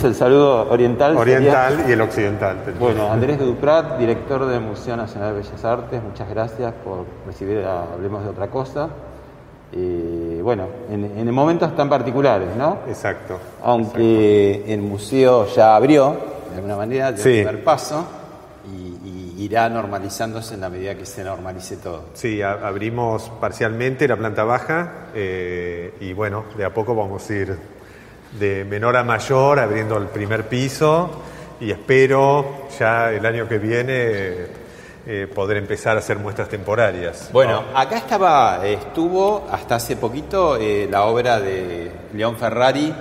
Es el saludo oriental. Oriental sería- y el occidental. Bueno, Andrés Duprat, director del Museo Nacional de Bellas Artes, muchas gracias por recibir a Hablemos de otra cosa. Bueno, en, en momentos tan particulares, ¿no? Exacto. Aunque el museo ya abrió, de alguna manera, dio Sí. el primer paso y, y irá normalizándose en la medida que se normalice todo. Sí, a- abrimos parcialmente la planta baja eh, y bueno, de a poco vamos a ir de menor a mayor abriendo el primer piso y espero ya el año que viene eh, poder empezar a hacer muestras temporarias. Bueno, acá estaba, estuvo hasta hace poquito eh, la obra de León Ferrari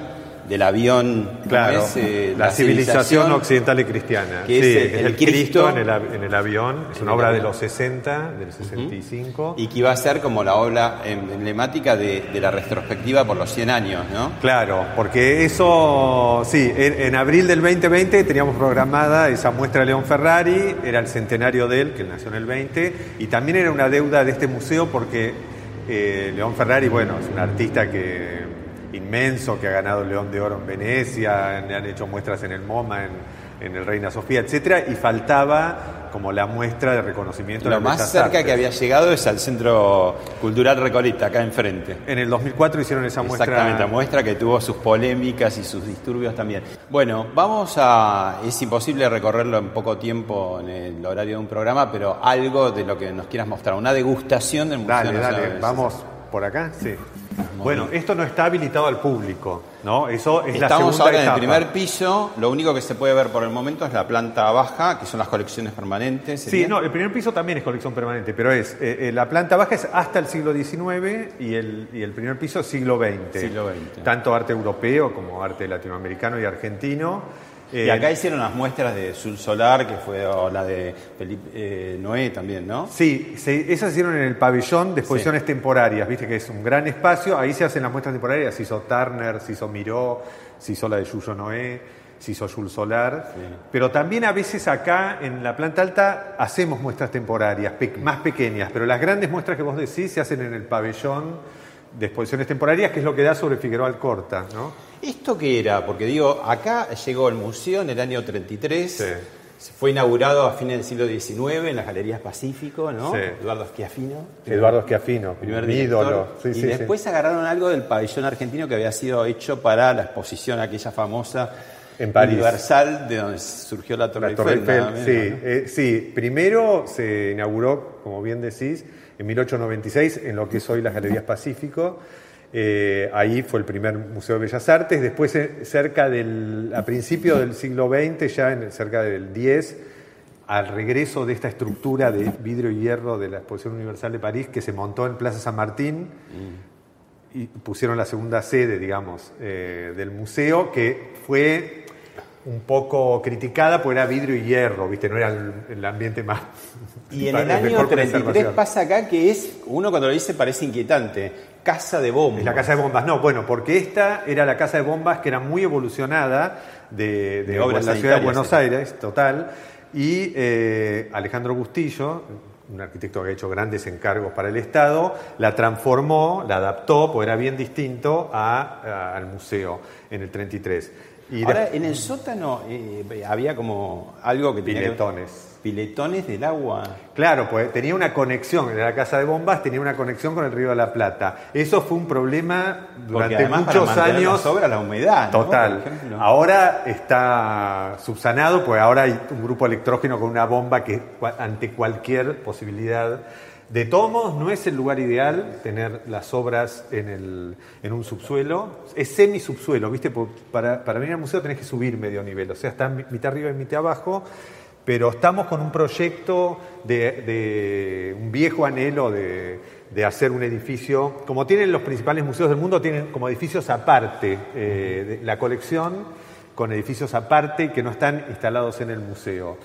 del avión, ¿cómo Claro, es? Eh, la, civilización occidental y cristiana. que sí, el- es el el Cristo, Cristo en, el, en el avión. Es una obra de los 60, del 65. y que iba a ser como la obra em- emblemática de, de la retrospectiva por los 100 años, ¿no? Claro, porque eso, sí, en, en abril del 2020 teníamos programada esa muestra de León Ferrari, era el centenario de él, que él nació en el 20, y también era una deuda de este museo porque eh, León Ferrari, bueno, es un artista que inmenso, que ha ganado el León de Oro en Venecia, han hecho muestras en el MoMA, en, en el Reina Sofía, etcétera, y faltaba como la muestra de reconocimiento de Lo las más cerca Artes. que había llegado es al Centro Cultural Recoleta, acá enfrente. En el 2004 hicieron esa muestra. Exactamente, muestra que tuvo sus polémicas y sus disturbios también. Bueno, vamos a. Es imposible recorrerlo en poco tiempo en el horario de un programa, pero algo de lo que nos quieras mostrar, una degustación del Museo Dale, Nacional de dale, vamos por acá, sí. Bueno, esto no está habilitado al público, ¿no? Eso es la Estamos segunda ahora en el primer piso, lo único que se puede ver por el momento es la planta baja, que son las colecciones permanentes. Sí, no, el primer piso también es colección permanente, pero es eh, eh, la planta baja es hasta el siglo XIX y el, y el primer piso siglo XX. Siglo XX. Tanto arte europeo como arte latinoamericano y argentino. Y Eh, acá hicieron las muestras de Sul Solar, que fue o la de Felipe eh, Noé también, ¿no? Sí, se- esas hicieron en el pabellón de exposiciones temporarias, viste que es un gran espacio, ahí se hacen las muestras temporarias, se hizo Turner, se hizo Miró, se hizo la de Yuyo Noé, se hizo Jules Solar, pero también a veces acá en la planta alta hacemos muestras temporarias, pe- más pequeñas, pero las grandes muestras que vos decís se hacen en el pabellón de exposiciones temporarias, que es lo que da sobre Figueroa Alcorta, ¿no? ¿Esto qué era? Porque digo, acá llegó el museo en el año 33, Sí. se fue inaugurado a fines del siglo XIX en las Galerías Pacífico, ¿no? Sí. Eduardo Schiaffino. Eduardo Schiaffino, primer mi ídolo. Sí, y sí, después agarraron algo del pabellón argentino que había sido hecho para la exposición aquella famosa En París. universal de donde surgió la Torre, La Torre Eiffel. nada Eiffel, menos, sí, ¿no? eh, sí. Primero se inauguró, como bien decís, en 1896 en lo que es hoy las Galerías Pacífico. Eh, ahí fue el primer Museo de Bellas Artes. Después, eh, cerca del, a principios del siglo XX, ya en, cerca del 10, al regreso de esta estructura de vidrio y hierro de la Exposición Universal de París que se montó en Plaza San Martín y pusieron la segunda sede, digamos, eh, del museo, que fue un poco criticada porque era vidrio y hierro, ¿viste? No era el, el ambiente más... Y en el año mejor 33 conservación. pasa acá que es, uno cuando lo dice parece inquietante, casa de bombas. Es la casa de bombas, no, bueno, porque esta era la casa de bombas que era muy evolucionada de, de, De obras la ciudad de Buenos. Aires, total. Y eh, Alejandro Bustillo, un arquitecto que ha hecho grandes encargos para el Estado, la transformó, la adaptó, porque era bien distinto a- a- al museo en el 33. Y Ahora, de- en el sótano eh, había como algo que tenía que- Piletones. Piletones del agua. Claro, pues tenía una conexión, en la casa de bombas tenía una conexión con el río de la Plata. Eso fue un problema durante además muchos para años. las obras, la humedad. Total. Ahora está subsanado, pues ahora hay un grupo electrógeno con una bomba que ante cualquier posibilidad. De todos modos, no es el lugar ideal tener las obras en, el, en un subsuelo. Es semi-subsuelo, ¿viste? Para, para venir al museo tenés que subir medio nivel, o sea, está mi- mitad arriba y mitad abajo. Pero estamos con un proyecto de, de un viejo anhelo de, de hacer un edificio, como tienen los principales museos del mundo, tienen como edificios aparte eh, de la colección, con edificios aparte que no están instalados en el museo.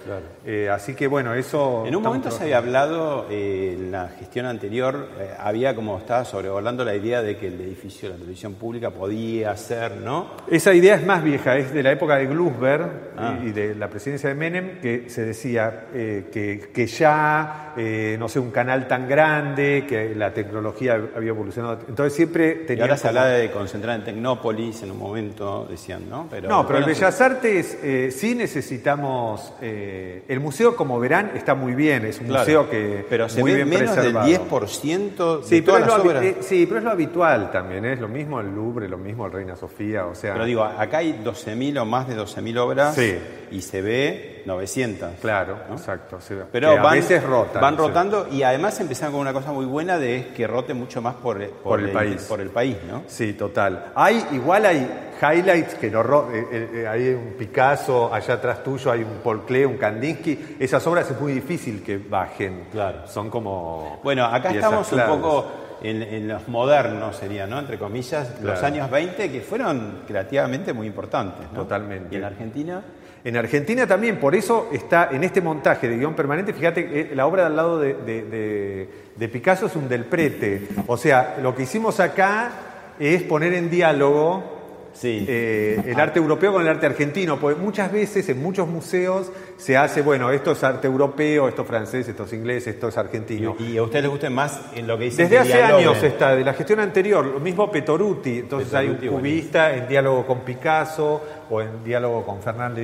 Eh, así que bueno, eso... En un momento se había hablado, eh, en la gestión anterior, eh, había como estaba sobrevolando la idea de que el edificio de la televisión pública podía ser, ¿no? Esa idea es más vieja, es de la época de Glusberg Ah. y de la presidencia de Menem, que se decía que, que ya, no sé, un canal tan grande, que la tecnología había evolucionado. Entonces siempre Y tenía. ahora se hablaba de concentrar en Tecnópolis en un momento, decían, ¿no? Pero, No, pero el Bellas Artes eh, sí necesitamos. eh, el museo, como verán, está muy bien, es un claro, museo que. Pero se muy ve bien menos preservado. del 10% de Sí todas las obras. eh, sí, pero es lo habitual también, es lo mismo el Louvre, lo mismo el Reina Sofía, o sea. Pero digo, acá hay 12.000 o más de 12.000 obras Sí. y se ve 900. claro, ¿no? exacto. sí. Pero Que a van, veces rotan. van sí. rotando y además empezaron con una cosa muy buena de que rote mucho más por, por, Por el país. Por el país, ¿no? Sí, total. Hay, igual hay highlights que no ro- eh, eh, eh, hay un Picasso, allá atrás tuyo hay un Paul Klee, un Kandinsky. Esas obras es muy difícil que bajen. Claro. Son como. Bueno, acá estamos un poco en, en los modernos, sería, ¿no? Entre comillas, los años 20 que fueron creativamente muy importantes, ¿no? Totalmente. Y en Argentina, En Argentina también, por eso está en este montaje de guion permanente, fíjate, que la obra de al lado de, de- de- de Picasso es un del prete. O sea, lo que hicimos acá es poner en diálogo sí. eh, el arte europeo con el arte argentino, porque muchas veces en muchos museos se hace, bueno, esto es arte europeo, esto es francés, esto es inglés, esto es argentino. y, y a ustedes les gusta más en lo que dicen Desde hace años está, de la gestión anterior, lo mismo Petoruti, entonces Petoruti, hay un cubista en diálogo con Picasso o en diálogo con Fernand.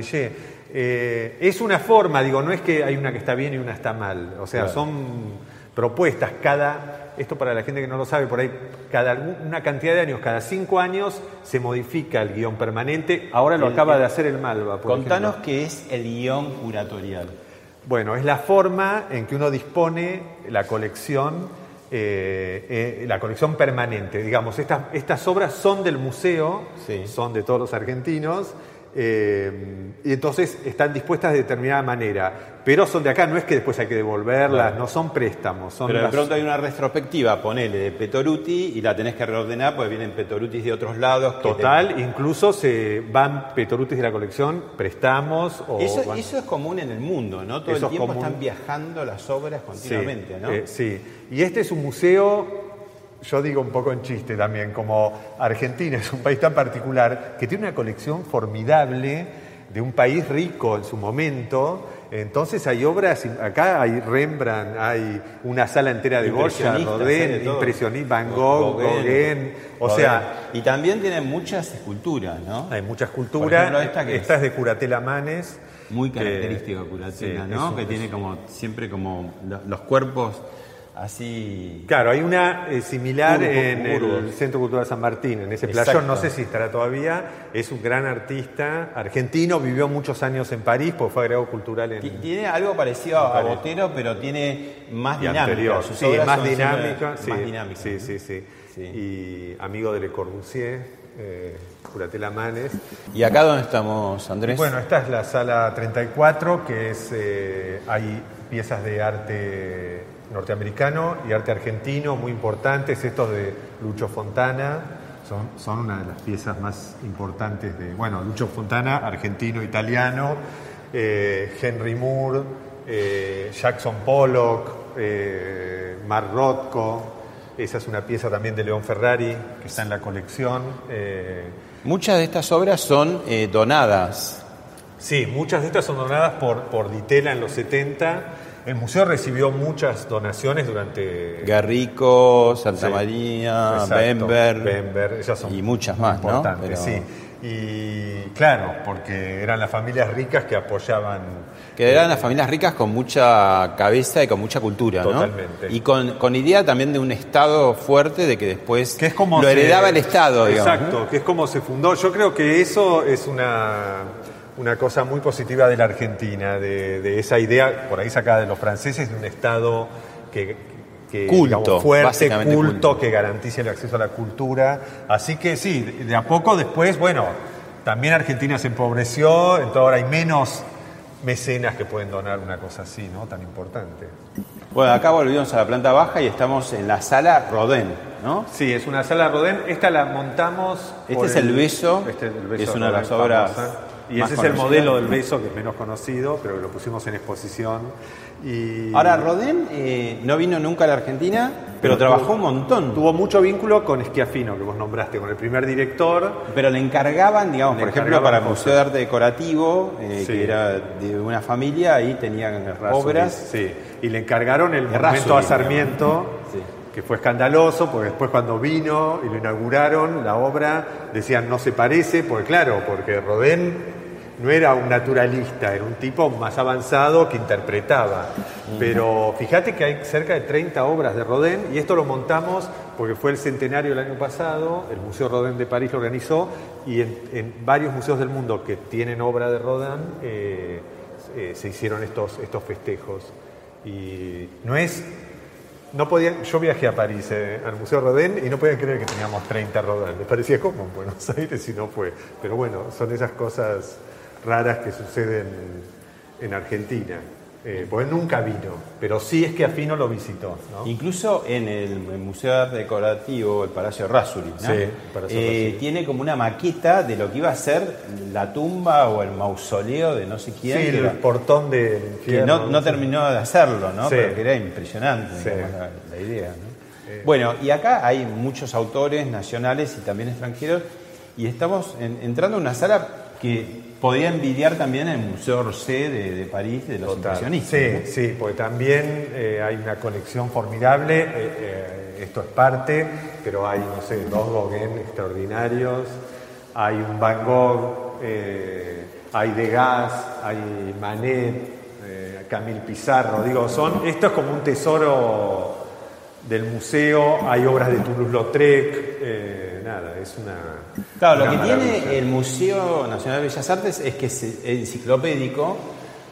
Eh, es una forma, digo, no es que hay una que está bien y una está mal, o sea, Claro. son propuestas cada, esto para la gente que no lo sabe, por ahí, cada una cantidad de años, cada cinco años se modifica el guion permanente, ahora lo El- acaba de hacer el Malva. por Contanos ejemplo. qué es el guion curatorial. Bueno, es la forma en que uno dispone la colección, eh, eh, la colección permanente. Digamos, estas, estas obras son del museo, Sí. son de todos los argentinos, eh, y entonces están dispuestas de determinada manera. Pero son de acá, no es que después hay que devolverlas, no son préstamos. Son Pero de las- pronto hay una retrospectiva, ponele, de Petoruti y la tenés que reordenar porque vienen Petorutis de otros lados. que te- Total, incluso se van Petorutis de la colección, prestamos o... Eso, van- eso es común en el mundo, ¿no? Todo Eso el tiempo están viajando las obras continuamente, sí, ¿no? eh, sí, y este es un museo, yo digo un poco en chiste también, como Argentina es un país tan particular que tiene una colección formidable de un país rico en su momento. Entonces hay obras, acá hay Rembrandt, hay una sala entera de Goya, Rodin, todo. impresionista, Van Gogh, Gauguin, o Gauguin. sea, Y también tienen muchas esculturas, ¿no? hay muchas Por culturas. ejemplo, esta esta es de Curatela Manes. Muy que- característica Curatela, sí, ¿no? eso, que eso. tiene como siempre como lo- los cuerpos así. Claro, hay una eh, similar en el. Centro Cultural San Martín, en ese Exacto. playón, no sé si estará todavía, es un gran artista argentino, vivió muchos años en París, pues fue agregado cultural en... Tiene algo parecido a Botero, pero tiene más y dinámica. anterior. Sus Sí, obras más son dinámica, sí, Más sí, ¿no? sí, sí, Sí. Y amigo de Le Corbusier, eh, Curatela Manes. ¿Y acá dónde estamos, Andrés? Bueno, esta es la sala 34, que es, eh, hay piezas de arte norteamericano y arte argentino muy importantes, estos de Lucho Fontana, son, son una de las piezas más importantes de, bueno, Lucho Fontana, argentino, italiano, eh, Henry Moore, eh, Jackson Pollock, eh, Mark Rothko, Esa es una pieza también de León Ferrari que está en la colección. Eh, Muchas de estas obras son eh, donadas. Sí, muchas de estas son donadas por, por Ditela en los 70. El museo recibió muchas donaciones durante... Garrico, Santa Sí, María, exacto, Bember, Bember, esas son y muchas más, ¿no? Pero- sí. Y claro, porque eran las familias ricas que apoyaban Que eran las familias ricas con mucha cabeza y con mucha cultura, ¿no? Totalmente. Y con, con idea también de un Estado fuerte, de que después que es como lo se- heredaba el Estado, digamos. Exacto, que es como se fundó. Yo creo que eso es una, una cosa muy positiva de la Argentina, de, de esa idea, por ahí sacada de los franceses, de un Estado que, que, Culto, digamos, fuerte, culto, culto. que garantice el acceso a la cultura. Así que sí, de a poco después, bueno, también Argentina se empobreció, entonces ahora hay menos mecenas que pueden donar una cosa así, ¿no? Tan importante. Bueno, acá volvimos a la planta baja y estamos en la sala Rodin, ¿no? Sí, es una sala Rodin. Esta la montamos. Este es el beso, Este es el beso es una de las obras famosa. Y ese es el modelo del beso que es menos conocido, pero que lo pusimos en exposición. Y Ahora, Rodin eh, no vino nunca a la Argentina, pero, Pero trabajó tuvo- un montón. tuvo mucho vínculo con Schiaffino, que vos nombraste, con el primer director. Pero le encargaban, digamos, Le por ejemplo, para el. Museo de Arte Decorativo, eh, Sí. que era de una familia, ahí tenían obras. Sí, y le encargaron el De monumento a Sarmiento. Sí. que fue escandaloso, porque después cuando vino y lo inauguraron, la obra, decían no se parece, porque claro, porque Rodin no era un naturalista, era un tipo más avanzado que interpretaba. Pero fíjate que hay cerca de 30 obras de Rodin, y esto lo montamos porque fue el centenario el año pasado, el Museo Rodin de París lo organizó, y en, en varios museos del mundo que tienen obra de Rodin, eh, eh, se hicieron estos, estos festejos. Y no es. No podían, yo viajé a París, eh, al Museo Rodin, y no podían creer que teníamos 30 Rodin. Les parecía como en Buenos Aires y no fue. Pero bueno, son esas cosas raras que suceden en Argentina. Eh, porque nunca vino, pero sí es que Afino lo visitó. ¿no? Incluso en el Museo de Arte Decorativo, el Palacio Razzuri, ¿no? Sí, Eh, tiene como una maqueta de lo que iba a ser la tumba o el mausoleo de no sé quién. Sí, el portón del que no, terminó de hacerlo, ¿no? Sí. Pero que era impresionante Sí. digamos, la, la idea. ¿no? Bueno, y acá hay muchos autores nacionales y también extranjeros, y estamos en- entrando en una sala que podría envidiar también el Museo Orsay de, de París, de los Total. impresionistas. Sí, ¿no? sí, porque también eh, hay una colección formidable. eh, eh, esto es parte, pero hay, no sé, dos Gauguin extraordinarios. Hay un Van Gogh, eh, hay Degas, hay Manet, eh, Camille Pizarro. Digo, son, esto es como un tesoro del museo. Hay obras de Toulouse-Lautrec. Nada, es una. Claro, lo que maravilla. tiene el Museo Nacional de Bellas Artes es que es enciclopédico,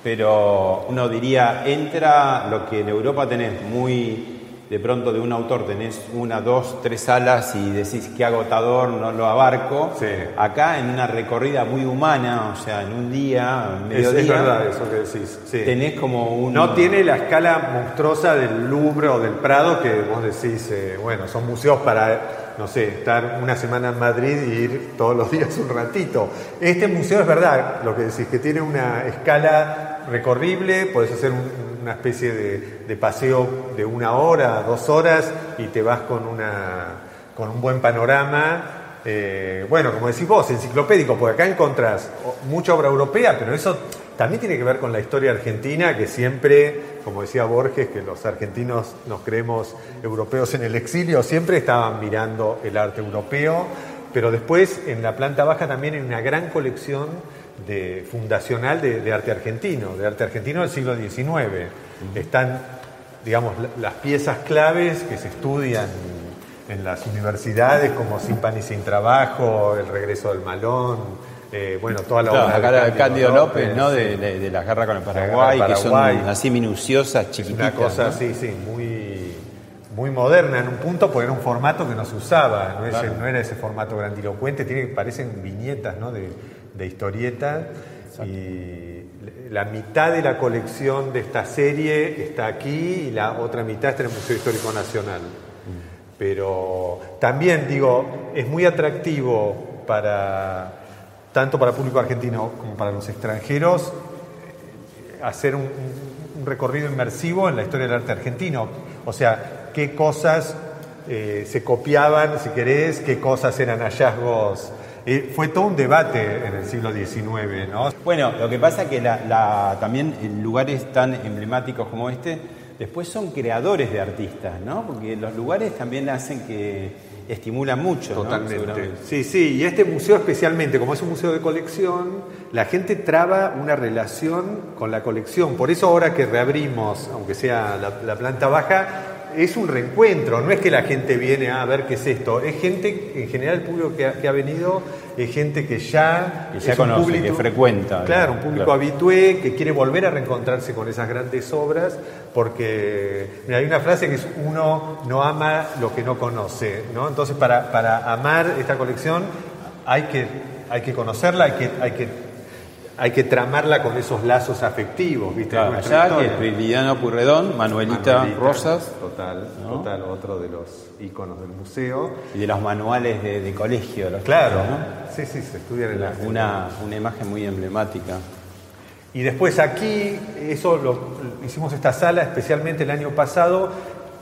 pero uno diría, entra lo que en Europa tenés muy, de pronto de un autor tenés una, dos, tres salas y decís qué agotador, no lo abarco. Sí. Acá en una recorrida muy humana, o sea, en un día, en Es, mediodía, es verdad eso que decís. sí. tenés como un... No tiene la escala monstruosa del Louvre o del Prado que vos decís, eh, bueno, son museos para, no sé, estar una semana en Madrid y ir todos los días un ratito. Este museo es verdad, lo que decís, que tiene una escala recorrible, podés hacer un- una especie de, paseo de una hora, dos horas y te vas con, una, con un buen panorama. Eh, bueno, como decís vos, enciclopédico, porque acá encontrás mucha obra europea, pero eso también tiene que ver con la historia argentina, que siempre, como decía Borges, que los argentinos nos creemos europeos en el exilio, siempre estaban mirando el arte europeo, pero después en la planta baja también hay una gran colección de, fundacional de, de arte argentino, de arte argentino del siglo XIX. Están, digamos, la- las piezas claves que se estudian en las universidades, como Sin pan y sin trabajo, El regreso del malón, eh, bueno, toda la Claro, obra de acá la Cándido López, ¿no? De, de- de la guerra con el Paraguay, que son así minuciosas, chiquititas. una cosa ¿no? así, sí, muy, muy moderna en un punto, porque era un formato que no se usaba, no, no era ese formato grandilocuente, tiene, parecen viñetas ¿no? de, de historieta. Y la mitad de la colección de esta serie está aquí y la otra mitad está en el Museo Histórico Nacional. Pero también digo, es muy atractivo para tanto para el público argentino como para los extranjeros hacer un, recorrido inmersivo en la historia del arte argentino. O sea, qué cosas eh, se copiaban, si querés, qué cosas eran hallazgos. Eh, fue todo un debate en el siglo XIX, ¿no? Bueno, lo que pasa es que también en lugares tan emblemáticos como este, después son creadores de artistas, ¿no? Porque los lugares también hacen que estimulan mucho. Totalmente. Sí, sí, y este museo especialmente, como es un museo de colección, la gente traba una relación con la colección. Por eso ahora que reabrimos, aunque sea la, la planta baja, es un reencuentro, no es que la gente viene a ver qué es esto, es gente, en general el público que ha, que ha venido, es gente que ya... Que ya es un conoce, que frecuenta, Claro, un público claro. habitué que quiere volver a reencontrarse con esas grandes obras, porque mira, hay una frase que es uno no ama lo que no conoce, ¿no? Entonces para, para amar esta colección hay que, hay que conocerla, hay que, hay que, hay que tramarla con esos lazos afectivos, ¿viste? Claro, allá es. Prilidiano Purredón, Manuelita, Manuelita, Rosas Total, total, otro de los íconos del museo. y de los manuales de, de colegio. Los Claro, chicos, sí, sí, se estudian en la... ¿no? Una, una imagen muy emblemática. Y después aquí, eso lo, hicimos esta sala especialmente el año pasado,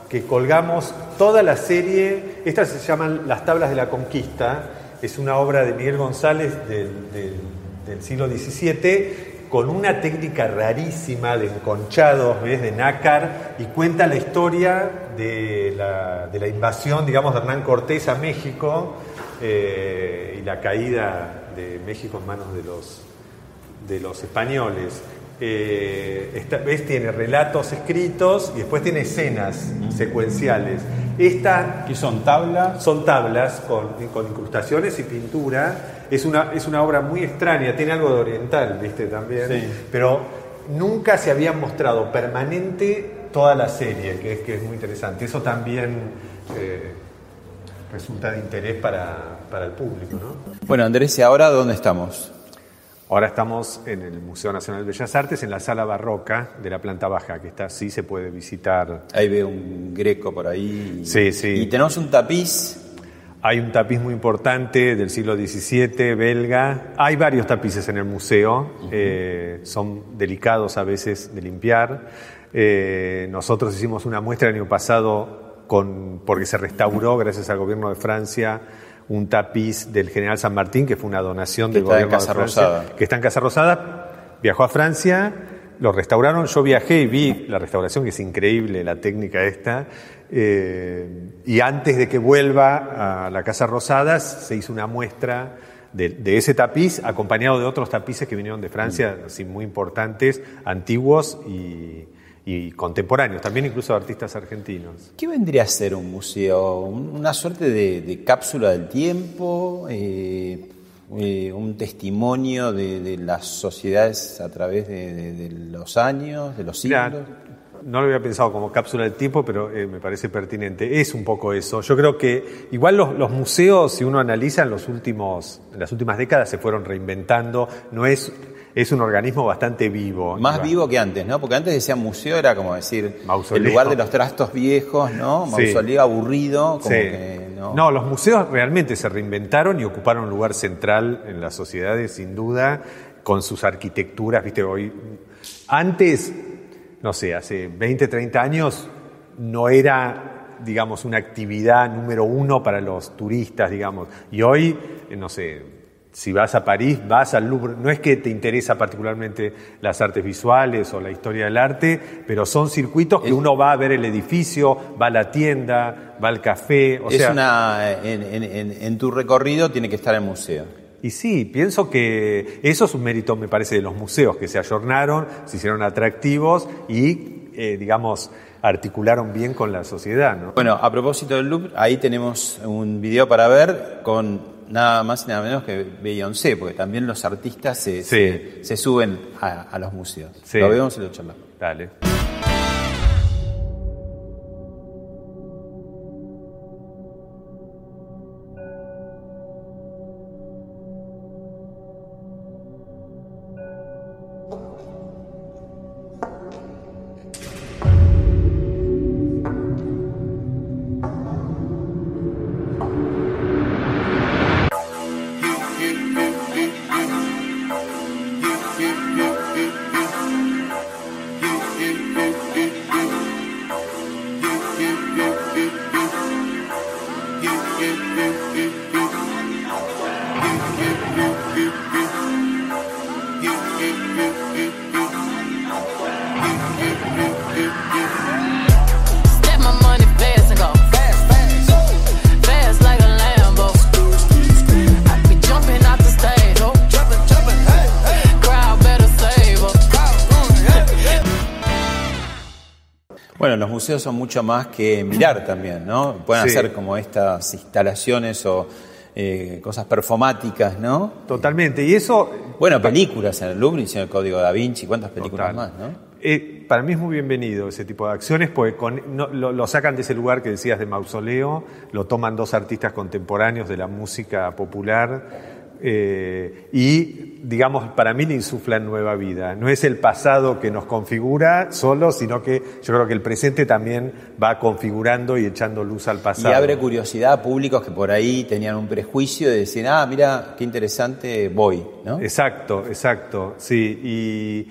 que colgamos toda la serie, estas se llaman Las Tablas de la Conquista, es una obra de Miguel González del, siglo XVII, con una técnica rarísima de enconchados, ¿ves? de nácar, y cuenta la historia de la, de la invasión, digamos, de Hernán Cortés a México eh, y la caída de México en manos de los, de los españoles. Eh, esta vez tiene relatos escritos y después tiene escenas secuenciales. Esta ¿Qué son tablas? son tablas con, con incrustaciones y pintura. Es una, es una obra muy extraña, tiene algo de oriental, viste, también. Sí. Pero nunca se había mostrado permanente toda la serie, que es, que es muy interesante. Eso también eh, resulta de interés para, para el público, ¿no? Bueno, Andrés, ¿y ahora dónde estamos? Ahora estamos en el Museo Nacional de Bellas Artes, en la sala barroca de la planta baja, que está así, se puede visitar. Ahí veo un greco por ahí. Sí, sí. Y tenemos un tapiz. Hay un tapiz muy importante del siglo XVII, belga. Hay varios tapices en el museo, eh, son delicados a veces de limpiar. Eh, nosotros hicimos una muestra el año pasado con, porque se restauró, gracias al gobierno de Francia, un tapiz del general San Martín, que fue una donación del gobierno Casa de Francia, Rosada. que está en Casa Rosada. Viajó a Francia, lo restauraron. Yo viajé y vi la restauración, que es increíble la técnica esta. Eh, y antes de que vuelva a la Casa Rosada, se hizo una muestra de, de ese tapiz, acompañado de otros tapices que vinieron de Francia, así muy importantes, antiguos y, y contemporáneos, también incluso artistas argentinos. ¿Qué vendría a ser un museo? Un- ¿Una suerte de, de cápsula del tiempo? Eh, eh, ¿Un testimonio de, de las sociedades a través de, los años, de los siglos? no lo había pensado como cápsula del tiempo, pero eh, me parece pertinente. Es un poco eso. Yo creo que igual los, los museos, si uno analiza en los últimos, en las últimas décadas, se fueron reinventando. No es, es un organismo bastante vivo. Más vivo que antes, ¿no? Porque antes decía museo era como decir Mausoleo. el lugar de los trastos viejos, ¿no? Sí. Mausoleo aburrido, como Sí. que no. No, los museos realmente se reinventaron y ocuparon un lugar central en las sociedades, sin duda, con sus arquitecturas, viste, hoy. Antes, no sé, hace 20, 30 años, no era, digamos, una actividad número uno para los turistas, digamos. Y hoy, eh, no sé, si vas a París, vas al Louvre. No es que te interesa particularmente las artes visuales o la historia del arte, pero son circuitos que uno va a ver el edificio, va a la tienda, va al café. O es sea, una en, en- en- en tu recorrido tiene que estar el museo. Y sí, pienso que eso es un mérito, me parece, de los museos, que se ayornaron, se hicieron atractivos y, eh, digamos, articularon bien con la sociedad. ¿no? Bueno, a propósito del Louvre, ahí tenemos un video para ver con nada más y nada menos que Beyoncé, porque también los artistas se, Sí. se, se suben a, a los museos. Sí. Lo vemos y lo charlamos. Dale. Son mucho más que mirar también, ¿no? Pueden Sí. hacer como estas instalaciones o eh, cosas performáticas, ¿no? Totalmente. Y eso Bueno, películas en el Louvre, hicieron el Código da Vinci, ¿cuántas películas Total. más, no? Eh, para mí es muy bienvenido ese tipo de acciones porque con- no- lo, lo sacan de ese lugar que decías de mausoleo, lo toman dos artistas contemporáneos de la música popular eh, y, digamos, para mí le insuflan nueva vida. No es el pasado que nos configura solo, sino que yo creo que el presente también va configurando y echando luz al Y pasado. abre curiosidad a públicos que por ahí tenían un prejuicio de decir, ah, mira, qué interesante, voy, ¿no? Exacto, exacto, sí. Y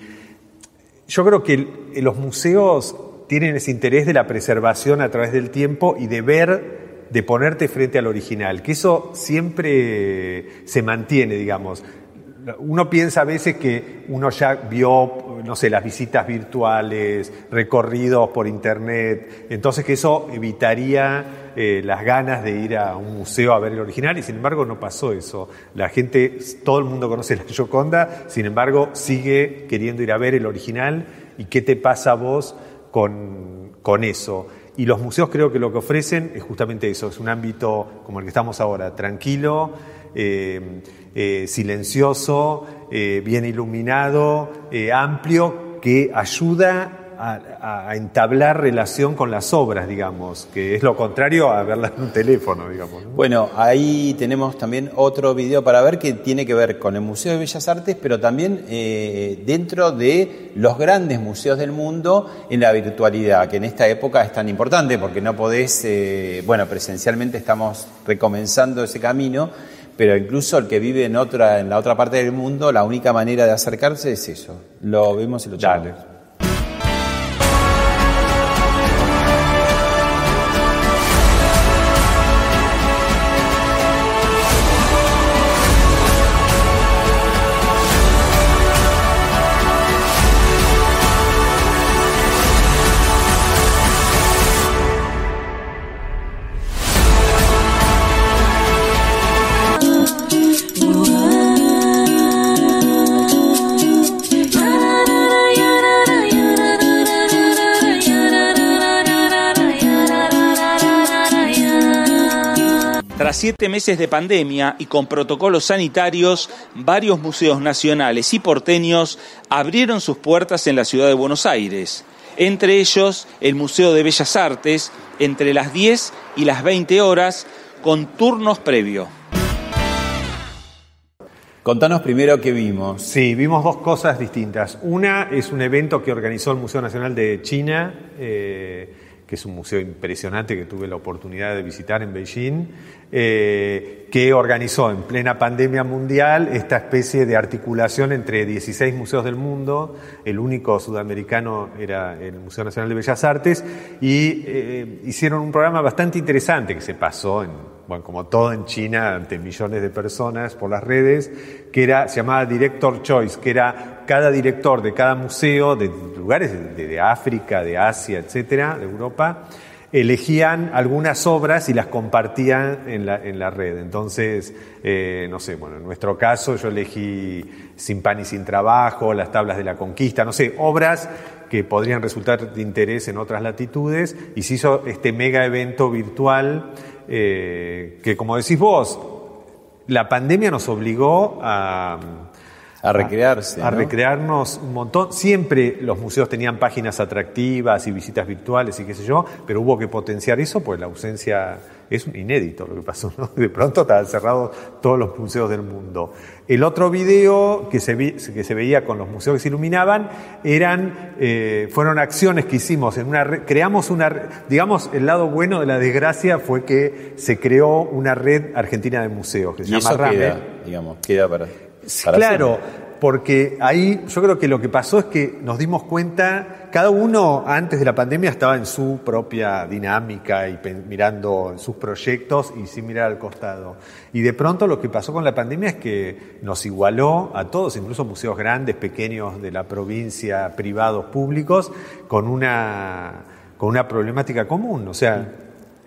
yo creo que los museos tienen ese interés de la preservación a través del tiempo y de ver, de ponerte frente al original, que eso siempre se mantiene, digamos. Uno piensa a veces que uno ya vio, no sé, las visitas virtuales, recorridos por internet, entonces que eso evitaría eh, las ganas de ir a un museo a ver el original y sin embargo no pasó eso. La gente, todo el mundo conoce la Gioconda, sin embargo sigue queriendo ir a ver el original y qué te pasa a vos con, con eso. Y los museos creo que lo que ofrecen es justamente eso, es un ámbito como el que estamos ahora, tranquilo, eh, eh, silencioso, eh, bien iluminado, amplio, que ayuda a, entablar relación con las obras, digamos, que es lo contrario a verlas en un teléfono, digamos. ¿no? Bueno, ahí tenemos también otro video para ver que tiene que ver con el Museo de Bellas Artes, pero también eh, dentro de los grandes museos del mundo en la virtualidad, que en esta época es tan importante porque no podés, eh, bueno, presencialmente estamos recomenzando ese camino, pero incluso el que vive en otra, en la otra parte del mundo, la única manera de acercarse es eso. Lo vemos y lo charlamos. Tras siete meses de pandemia y con protocolos sanitarios, varios museos nacionales y porteños abrieron sus puertas en la ciudad de Buenos Aires. Entre ellos, el Museo de Bellas Artes, entre las 10 y las 20 horas, con turnos previo. Contanos primero qué vimos. Sí, vimos dos cosas distintas. Una es un evento que organizó el Museo Nacional de China, eh, que es un museo impresionante que tuve la oportunidad de visitar en Beijing, eh, que organizó en plena pandemia mundial esta especie de articulación entre 16 museos del mundo, el único sudamericano era el Museo Nacional de Bellas Artes, y eh, hicieron un programa bastante interesante que se pasó en bueno, como todo en China, ante millones de personas por las redes, que era, se llamaba Director Choice, que era cada director de cada museo, de lugares de, de África, de Asia, etcétera, de Europa, elegían algunas obras y las compartían en la, en la red. Entonces, eh, no sé, bueno, en nuestro caso yo elegí Sin pan y sin trabajo, Las tablas de la conquista, no sé, obras que podrían resultar de interés en otras latitudes y se hizo este mega evento virtual eh, que, como decís vos, la pandemia nos obligó a, A recrearse. a ¿no? recrearnos un montón. Siempre los museos tenían páginas atractivas y visitas virtuales y qué sé yo, pero hubo que potenciar eso, pues la ausencia es un inédito lo que pasó. ¿no? De pronto estaban cerrados todos los museos del mundo. El otro video que se, vi- que se veía con los museos que se iluminaban eran, eh, fueron acciones que hicimos en una creamos una, digamos, el lado bueno de la desgracia fue que se creó una red argentina de museos que se Y llama eso RAME. queda, digamos, queda para. Claro, siempre. porque ahí yo creo que lo que pasó es que nos dimos cuenta, cada uno antes de la pandemia estaba en su propia dinámica y mirando sus proyectos y sin mirar al costado. Y de pronto lo que pasó con la pandemia es que nos igualó a todos, incluso museos grandes, pequeños de la provincia, privados, públicos, con una, con una problemática común. O sea,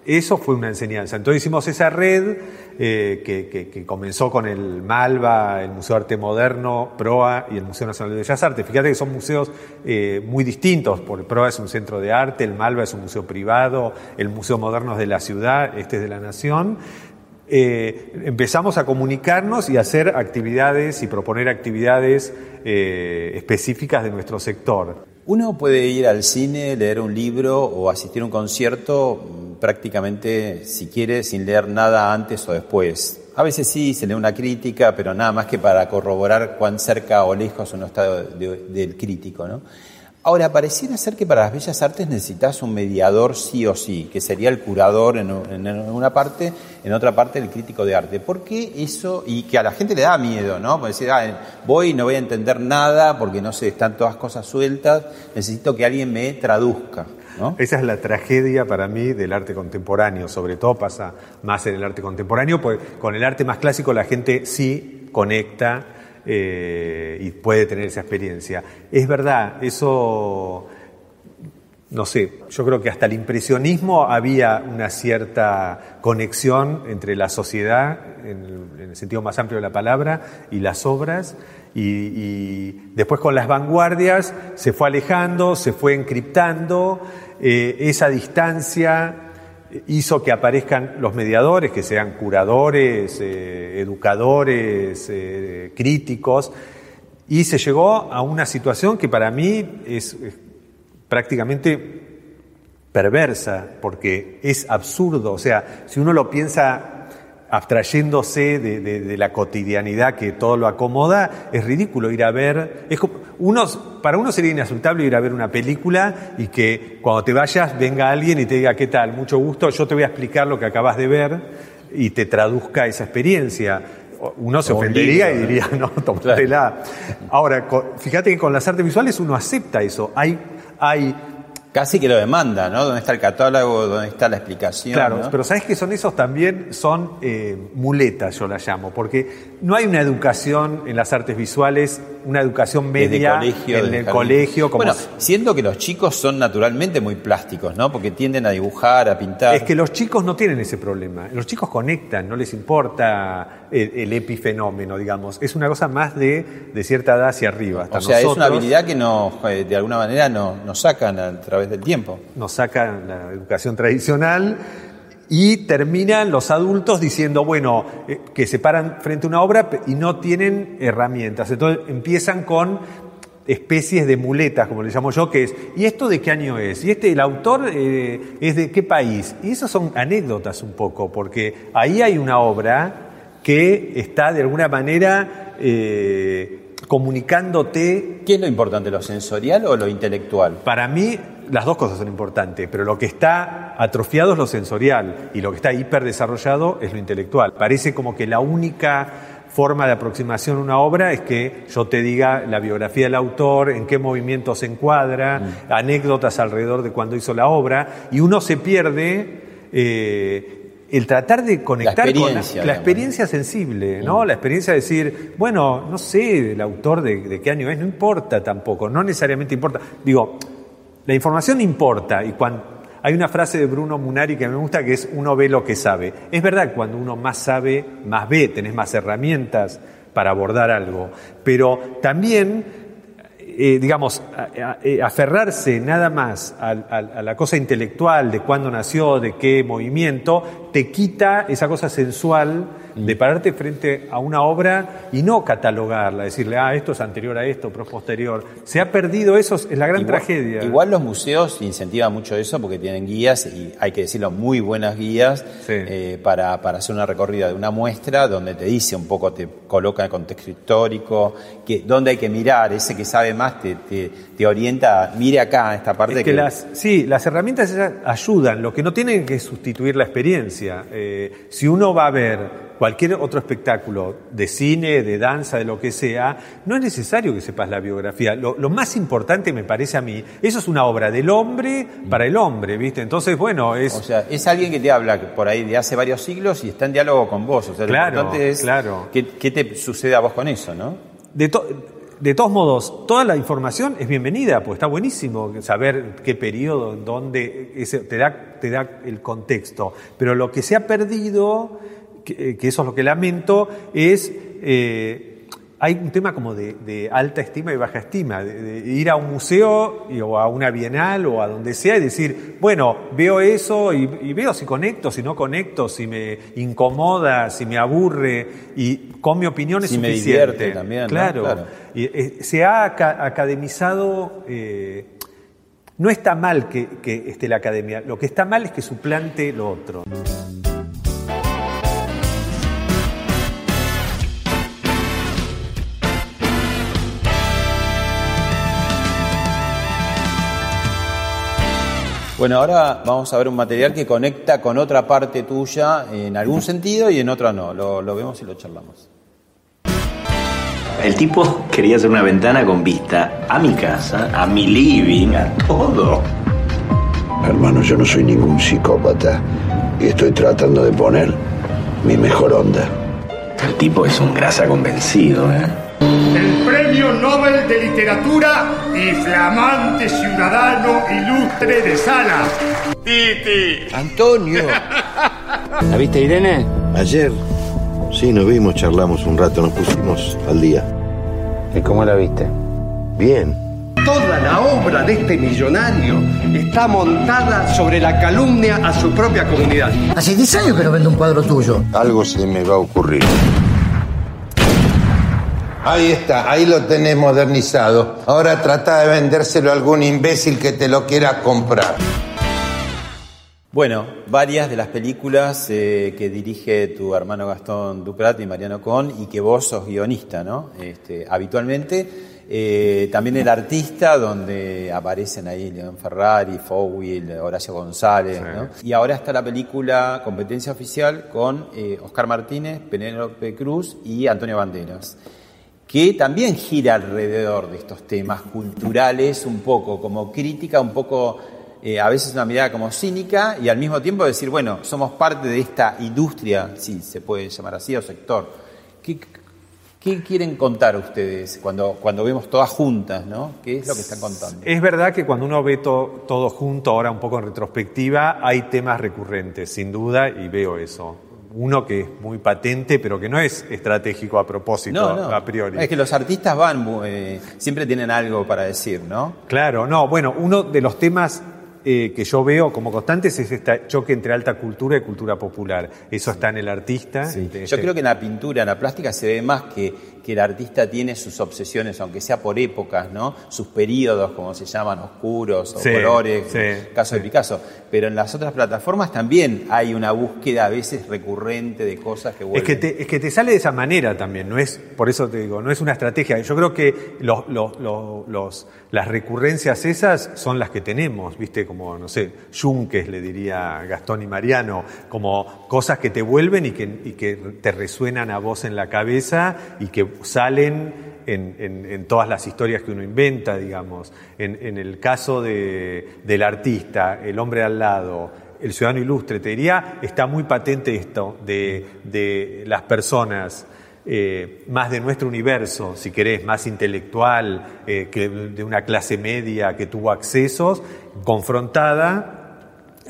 Eso fue una enseñanza. Entonces hicimos esa red eh, que, comenzó con el Malva, el Museo de Arte Moderno, PROA y el Museo Nacional de Bellas Artes. Fíjate que son museos eh, muy distintos, porque PROA es un centro de arte, el Malva es un museo privado, el Museo Moderno es de la ciudad, este es de la nación. Eh, empezamos a comunicarnos y a hacer actividades y proponer actividades específicas de nuestro sector. Uno puede ir al cine, leer un libro o asistir a un concierto mm, prácticamente, si quiere, sin leer nada antes o después. A veces sí, se lee una crítica, pero nada más que para corroborar cuán cerca o lejos uno está del crítico. ¿no? Ahora, pareciera ser que para las bellas artes necesitas un mediador sí o sí, que sería el curador en, una parte, en otra parte el crítico de arte. ¿Por qué eso? Y que a la gente le da miedo, ¿no? Porque decir, ah, voy y no voy a entender nada porque no sé, están todas cosas sueltas, necesito que alguien me traduzca. Esa es la tragedia para mí del arte contemporáneo, sobre todo pasa más en el arte contemporáneo, porque con el arte más clásico la gente sí conecta eh, y puede tener esa experiencia. Es verdad, eso, no sé, yo creo que hasta el impresionismo había una cierta conexión entre la sociedad, en el, sentido más amplio de la palabra, y las obras. Y, después con las vanguardias se fue alejando, se fue encriptando, eh, esa distancia hizo que aparezcan los mediadores, que sean curadores, eh, educadores, eh, críticos, y se llegó a una situación que para mí es, prácticamente perversa, porque es absurdo, o sea, si uno lo piensa abstrayéndose de, la cotidianidad que todo lo acomoda, es ridículo ir a ver. Es para uno sería inaceptable ir a ver una película y que cuando te vayas venga alguien y te diga, ¿qué tal? Mucho gusto, yo te voy a explicar lo que acabas de ver y te traduzca esa experiencia. Uno se ofendería y diría, no, tómatela. Ahora, fíjate que con las artes visuales uno acepta eso. Hay, hay Casi que lo demanda, ¿no? ¿Dónde está el catálogo? ¿Dónde está la explicación? Claro, pero ¿sabes qué son esos también? Son eh, muletas, yo las llamo, porque no hay una educación en las artes visuales, una educación media en el colegio. Como bueno, siendo que los chicos son naturalmente muy plásticos, ¿no? Porque tienden a dibujar, a pintar. Es que los chicos no tienen ese problema. Los chicos conectan, no les importa el, epifenómeno, digamos. Es una cosa más de, de cierta edad hacia arriba. o sea, es una habilidad que nos, eh, de alguna manera nos, nos sacan a través del tiempo. Nos sacan la educación tradicional y terminan los adultos diciendo, bueno, eh, que se paran frente a una obra y no tienen herramientas. Entonces empiezan con especies de muletas, como le llamo yo, que es, ¿y esto de qué año es? ¿Y este, el autor eh, es de qué país? Y esas son anécdotas un poco, porque ahí hay una obra que está de alguna manera eh, comunicándote. ¿Qué es lo importante, lo sensorial o lo intelectual? Para mí, las dos cosas son importantes, pero lo que está atrofiado es lo sensorial y lo que está hiperdesarrollado es lo intelectual. Parece como que la única forma de aproximación a una obra es que yo te diga la biografía del autor, en qué movimiento se encuadra, mm. anécdotas alrededor de cuando hizo la obra, y uno se pierde eh, el tratar de conectar con la, experiencia sensible, ¿no? Mm. La experiencia de decir, bueno, no sé el autor de, qué año es, no importa tampoco, no necesariamente importa. Digo, la información importa y cuando hay una frase de Bruno Munari que me gusta que es uno ve lo que sabe. Es verdad cuando uno más sabe, más ve, tenés más herramientas para abordar algo, pero también eh, digamos, eh, aferrarse nada más a, la cosa intelectual de cuándo nació, de qué movimiento, te quita esa cosa sensual de pararte frente a una obra y no catalogarla, decirle, ah, esto es anterior a esto, pero posterior. Se ha perdido eso, es la gran tragedia. Igual los museos incentivan mucho eso porque tienen guías, y hay que decirlo, muy buenas guías eh, para, hacer una recorrida de una muestra donde te dice un poco, te coloca el contexto histórico, que, dónde hay que mirar, ese que sabe más te, te, orienta, mire acá, esta parte. que, las, sí, las herramientas ayudan, lo que no tienen que sustituir la experiencia. Eh, si uno va a ver cualquier otro espectáculo de cine, de danza, de lo que sea, no es necesario que sepas la biografía. Lo, más importante me parece a mí, eso es una obra del hombre para el hombre, ¿viste? Entonces, bueno, es... O sea, es alguien que te habla por ahí de hace varios siglos y está en diálogo con vos. O sea, claro, lo importante es claro. ¿qué, te sucede a vos con eso, ¿no? De de todos modos, toda la información es bienvenida, pues está buenísimo saber qué periodo, dónde, ese, te, da, te da el contexto. Pero lo que se ha perdido, que, eso es lo que lamento, es eh, hay un tema como de, alta estima y baja estima, de, ir a un museo o a una bienal o a donde sea y decir, bueno, veo eso y, veo si conecto, si no conecto, si me incomoda, si me aburre y con mi opinión es si suficiente. me divierte también. Claro. Y, eh, se ha academizado. Eh, no está mal que, que esté la academia, lo que está mal es que suplante lo otro. Bueno, ahora vamos a ver un material que conecta con otra parte tuya en algún sentido y en otra no. Lo, vemos y lo charlamos. El tipo quería hacer una ventana con vista a mi casa, a mi living, a todo. Hermano, yo no soy ningún psicópata y estoy tratando de poner mi mejor onda. El tipo es un grasa convencido, ¿eh? El Premio Nobel de Literatura y flamante ciudadano ilustre de Sala. Titi. Antonio. ¿La viste, Irene? Ayer. Sí, nos vimos, charlamos un rato, nos pusimos al día. ¿Y cómo la viste? Bien. Toda la obra de este millonario está montada sobre la calumnia a su propia comunidad. Hace 10 años que no vendo un cuadro tuyo. Algo se me va a ocurrir. Ahí está, ahí lo tenés modernizado. Ahora trata de vendérselo a algún imbécil que te lo quiera comprar. Bueno, varias de las películas eh, que dirige tu hermano Gastón Ducrat y Mariano Con y que vos sos guionista, ¿no? Este, habitualmente. Eh, también El Artista, donde aparecen ahí León Ferrari, Fowil, Horacio González, ¿no? Y ahora está la película Competencia Oficial con eh, Oscar Martínez, Penélope Cruz y Antonio Banderas que también gira alrededor de estos temas culturales, un poco como crítica, un poco eh, a veces una mirada como cínica y al mismo tiempo decir, bueno, somos parte de esta industria, si se puede llamar así, o sector. ¿Qué, quieren contar ustedes cuando, cuando vemos todas juntas, ¿no? ¿Qué es lo que están contando? Es verdad que cuando uno ve todo junto, ahora un poco en retrospectiva, hay temas recurrentes, sin duda, y veo eso uno que es muy patente, pero que no es estratégico a propósito, a priori. Es que los artistas van, eh, siempre tienen algo para decir, ¿no? Claro, no, bueno, uno de los temas eh, que yo veo como constantes es este choque entre alta cultura y cultura popular. Eso está en el artista. Yo creo que en la pintura, en la plástica se ve más que que el artista tiene sus obsesiones, aunque sea por épocas, ¿no? Sus periodos, como se llaman, oscuros o colores, caso de Picasso. Pero en las otras plataformas también hay una búsqueda a veces recurrente de cosas que vuelven. Es que te, es que te sale de esa manera también, no es, por eso te digo, no es una estrategia. Yo creo que los, los, los, las recurrencias esas son las que tenemos, ¿viste? Como, no sé, yunques, le diría Gastón y Mariano, como cosas que te vuelven y que, te resuenan a vos en la cabeza y que salen en, todas las historias que uno inventa, digamos. En, el caso del artista, el hombre al lado, el ciudadano ilustre, te diría, está muy patente esto de, las personas. Eh, más de nuestro universo, si querés, más intelectual, eh, que de una clase media que tuvo accesos, confrontada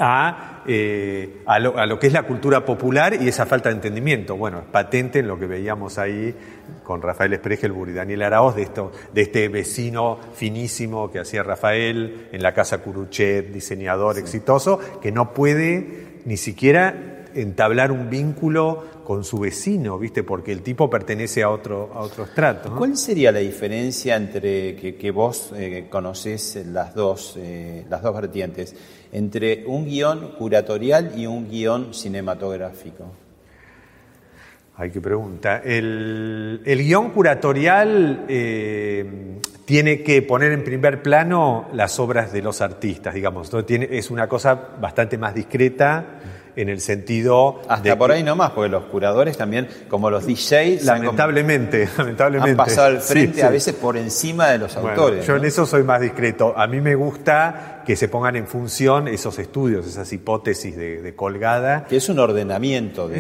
a, eh, a, lo, que es la cultura popular y esa falta de entendimiento. Bueno, es patente en lo que veíamos ahí con Rafael Spregelburg y Daniel Araoz, de, esto, de este vecino finísimo que hacía Rafael en la casa Curuchet, diseñador exitoso, que no puede ni siquiera entablar un vínculo con su vecino, ¿viste? Porque el tipo pertenece a otro, a otro estrato. ¿Cuál sería la diferencia entre que, vos eh, conocés las dos, eh, las dos vertientes, entre un guion curatorial y un guion cinematográfico? Hay que pregunta. El, guion curatorial eh, tiene que poner en primer plano las obras de los artistas, digamos. Tiene, es una cosa bastante más discreta en el sentido... Hasta por ahí nomás, porque los curadores también, como los DJs... Lamentablemente, lamentablemente. Han pasado al frente a veces por encima de los autores. Yo en eso soy más discreto. A mí me gusta que se pongan en función esos estudios, esas hipótesis de, colgada. Que es un ordenamiento, de,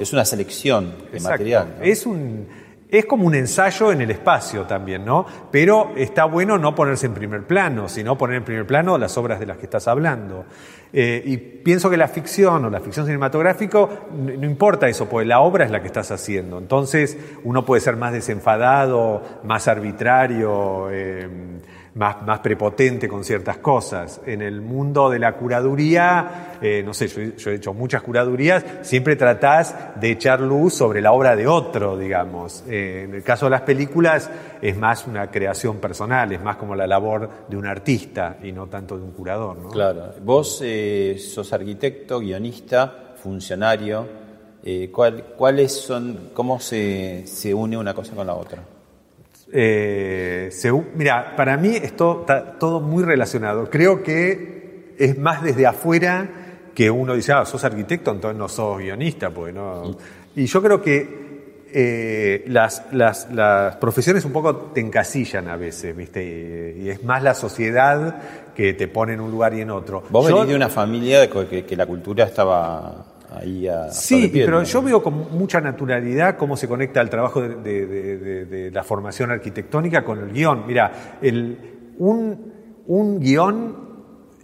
es una selección de material. Es un es como un ensayo en el espacio también, ¿no? Pero está bueno no ponerse en primer plano, sino poner en primer plano las obras de las que estás hablando. Eh, y pienso que la ficción o la ficción cinematográfica no, importa eso, porque la obra es la que estás haciendo. Entonces uno puede ser más desenfadado, más arbitrario. eh, más, más prepotente con ciertas cosas. En el mundo de la curaduría, eh, no sé, yo, he hecho muchas curadurías, siempre tratás de echar luz sobre la obra de otro, digamos. Eh, en el caso de las películas es más una creación personal, es más como la labor de un artista y no tanto de un curador. Claro. Vos eh, sos arquitecto, guionista, funcionario. Eh, ¿cuál- ¿Cuáles son, cómo se, se une una cosa con la otra? Eh, según- mira, para mí esto está todo muy relacionado. Creo que es más desde afuera que uno dice, ah, sos arquitecto, entonces no sos guionista, pues no. Y yo creo que eh, las, las- las profesiones un poco te encasillan a veces, ¿viste? Y, y es más la sociedad que te pone en un lugar y en otro. Vos Yo- venís de una familia que, que la cultura estaba ahí a Sí, piel, pero ¿no? yo veo con mucha naturalidad cómo se conecta el trabajo de, de- de- de- de la formación arquitectónica con el guion. Mira, el, un, un guion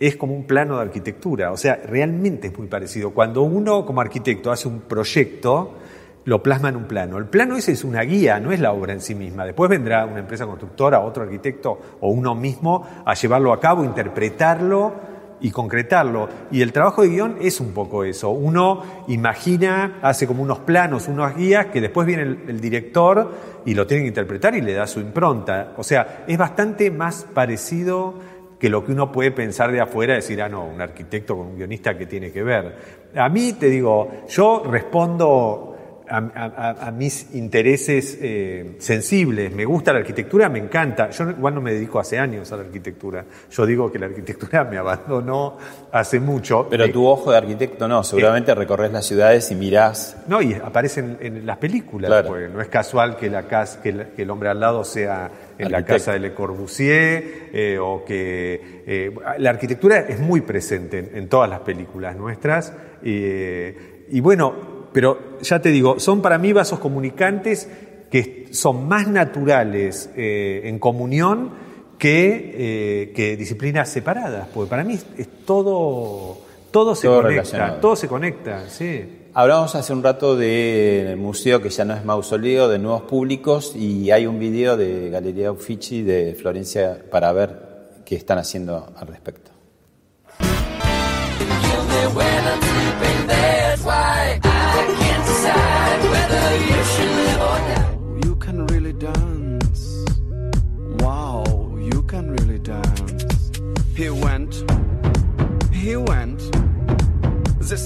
es como un plano de arquitectura, o sea, realmente es muy parecido. Cuando uno como arquitecto hace un proyecto, lo plasma en un plano. El plano ese es una guía, no es la obra en sí misma. Después vendrá una empresa constructora, otro arquitecto o uno mismo a llevarlo a cabo, interpretarlo y concretarlo. Y el trabajo de guion es un poco eso. Uno imagina, hace como unos planos, unas guías, que después viene el, el director y lo tiene que interpretar y le da su impronta. O sea, es bastante más parecido que lo que uno puede pensar de afuera, decir, ah, no, un arquitecto con un guionista que tiene que ver. A mí, te digo, yo respondo a, a- a mis intereses eh, sensibles. Me gusta la arquitectura, me encanta. Yo igual no me dedico hace años a la arquitectura. Yo digo que la arquitectura me abandonó hace mucho. Pero Eh, tu ojo de arquitecto no, seguramente recorres las ciudades y mirás. no, y aparecen en las películas, Claro. porque no es casual que, la casa, que, el, que el hombre al lado sea en la casa de Le Corbusier, eh, o que eh, la arquitectura es muy presente en, en todas las películas nuestras. eh, y bueno, pero ya te digo, son para mí vasos comunicantes que son más naturales eh, en comunión que, eh, que disciplinas separadas, porque para mí es, es todo, todo se Todo conecta, todo se conecta, sí. Hablamos hace un rato del museo que ya no es mausoleo, de nuevos públicos, y hay un video de Galería Uffizi de Florencia para ver qué están haciendo al respecto.